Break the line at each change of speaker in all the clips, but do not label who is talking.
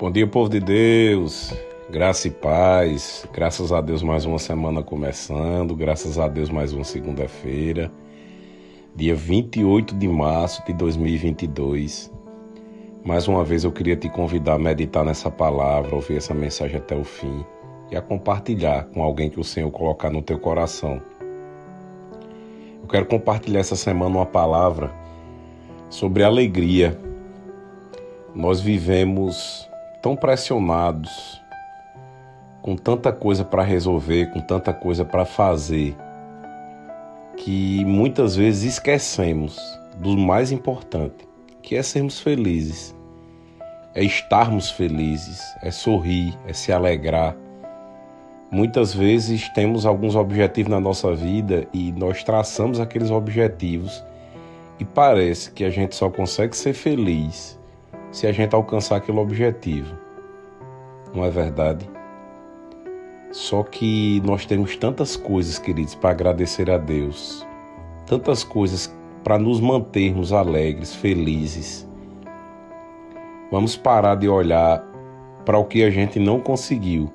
Bom dia, povo de Deus. Graça e paz. Graças a Deus, mais uma semana começando. Graças a Deus, mais uma segunda-feira. Dia 28 de março de 2022. Mais uma vez eu queria te convidar a meditar nessa palavra, ouvir essa mensagem até o fim e a compartilhar com alguém que o Senhor colocar no teu coração. Eu quero compartilhar essa semana uma palavra sobre alegria. Nós vivemos tão pressionados, com tanta coisa para resolver, com tanta coisa para fazer, que muitas vezes esquecemos do mais importante, que é sermos felizes, é estarmos felizes, é sorrir, é se alegrar. Muitas vezes temos alguns objetivos na nossa vida e nós traçamos aqueles objetivos e parece que a gente só consegue ser feliz se a gente alcançar aquele objetivo. Não é verdade? Só que nós temos tantas coisas, queridos, para agradecer a Deus, tantas coisas para nos mantermos alegres, felizes. Vamos parar de olhar para o que a gente não conseguiu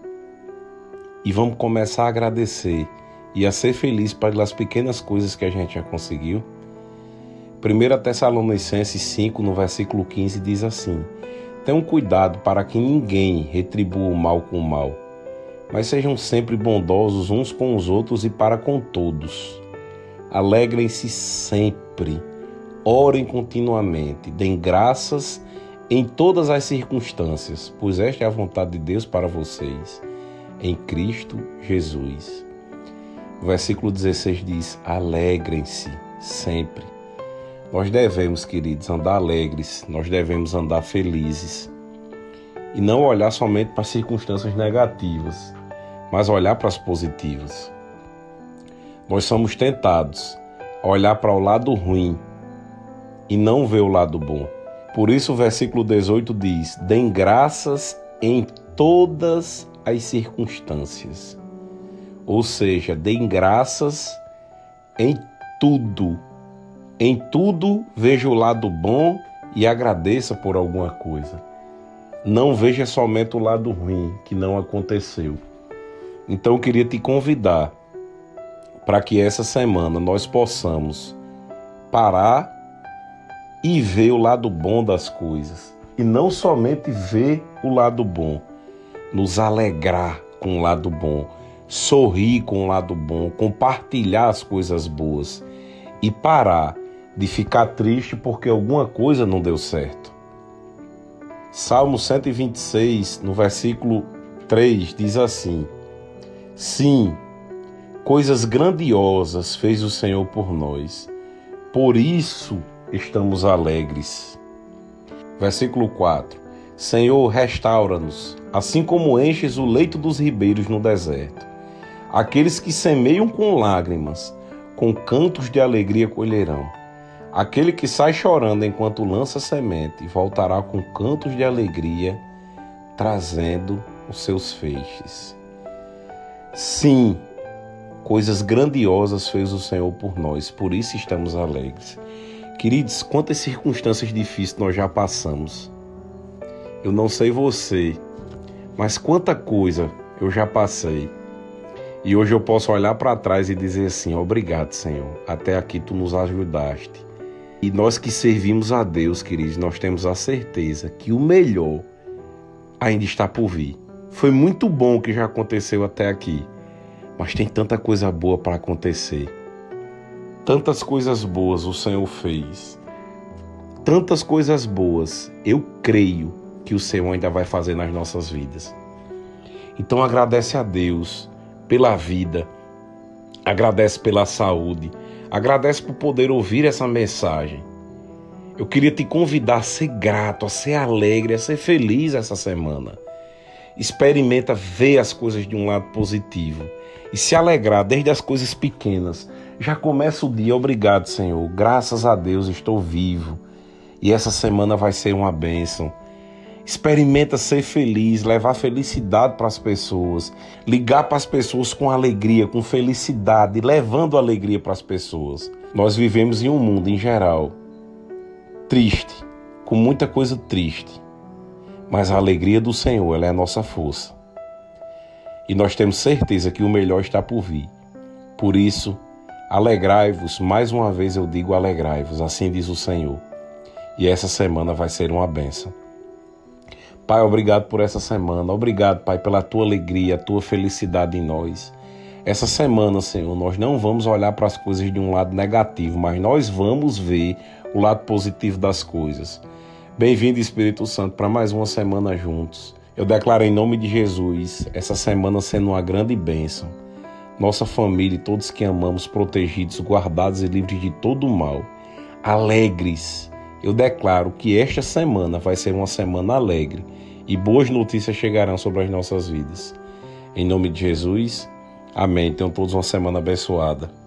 e vamos começar a agradecer e a ser feliz pelas pequenas coisas que a gente já conseguiu. 1 Tessalonicenses 5, no versículo 15, diz assim: Tenham cuidado para que ninguém retribua o mal com o mal, mas sejam sempre bondosos uns com os outros e para com todos. Alegrem-se sempre, orem continuamente, deem graças em todas as circunstâncias, pois esta é a vontade de Deus para vocês, em Cristo Jesus. O versículo 16 diz: Alegrem-se sempre. Nós devemos, queridos, andar alegres, nós devemos andar felizes e não olhar somente para as circunstâncias negativas, mas olhar para as positivas. Nós somos tentados a olhar para o lado ruim e não ver o lado bom. Por isso o versículo 18 diz: Dêem graças em todas as circunstâncias. Ou seja, deem graças em tudo em tudo veja o lado bom e agradeça por alguma coisa. Não veja somente o lado ruim que não aconteceu. Então eu queria te convidar para que essa semana nós possamos parar e ver o lado bom das coisas. E não somente ver o lado bom, nos alegrar com o lado bom, sorrir com o lado bom, compartilhar as coisas boas e parar de ficar triste porque alguma coisa não deu certo. Salmo 126, no versículo 3, diz assim: Sim, coisas grandiosas fez o Senhor por nós, por isso estamos alegres. Versículo 4: Senhor, restaura-nos, assim como enches o leito dos ribeiros no deserto. Aqueles que semeiam com lágrimas, com cantos de alegria colherão. Aquele que sai chorando enquanto lança semente voltará com cantos de alegria, trazendo os seus feixes. Sim, coisas grandiosas fez o Senhor por nós, por isso estamos alegres. Queridos, quantas circunstâncias difíceis nós já passamos. Eu não sei você, mas quanta coisa eu já passei. E hoje eu posso olhar para trás e dizer assim: obrigado, Senhor. Até aqui tu nos ajudaste. E nós que servimos a Deus, queridos, nós temos a certeza que o melhor ainda está por vir. Foi muito bom o que já aconteceu até aqui, mas tem tanta coisa boa para acontecer. Tantas coisas boas o Senhor fez. Tantas coisas boas eu creio que o Senhor ainda vai fazer nas nossas vidas. Então agradece a Deus pela vida, agradece pela saúde, Agradece por poder ouvir essa mensagem. Eu queria te convidar a ser grato, a ser alegre, a ser feliz essa semana. Experimenta ver as coisas de um lado positivo e se alegrar desde as coisas pequenas. Já começa o dia, obrigado, Senhor. Graças a Deus estou vivo. E essa semana vai ser uma bênção. Experimenta ser feliz, levar felicidade para as pessoas, ligar para as pessoas com alegria, com felicidade, levando alegria para as pessoas. Nós vivemos em um mundo em geral triste, com muita coisa triste. mas a alegria do Senhor ela é a nossa força. E nós temos certeza que o melhor está por vir. Por isso, alegrai-vos, mais uma vez eu digo alegrai-vos, assim diz o Senhor. E essa semana vai ser uma benção. Pai, obrigado por essa semana. Obrigado, Pai, pela tua alegria, a tua felicidade em nós. Essa semana, Senhor, nós não vamos olhar para as coisas de um lado negativo, mas nós vamos ver o lado positivo das coisas. Bem-vindo, Espírito Santo, para mais uma semana juntos. Eu declaro em nome de Jesus essa semana sendo uma grande bênção. Nossa família e todos que amamos protegidos, guardados e livres de todo o mal. Alegres. Eu declaro que esta semana vai ser uma semana alegre e boas notícias chegarão sobre as nossas vidas. Em nome de Jesus, amém. Tenham todos uma semana abençoada.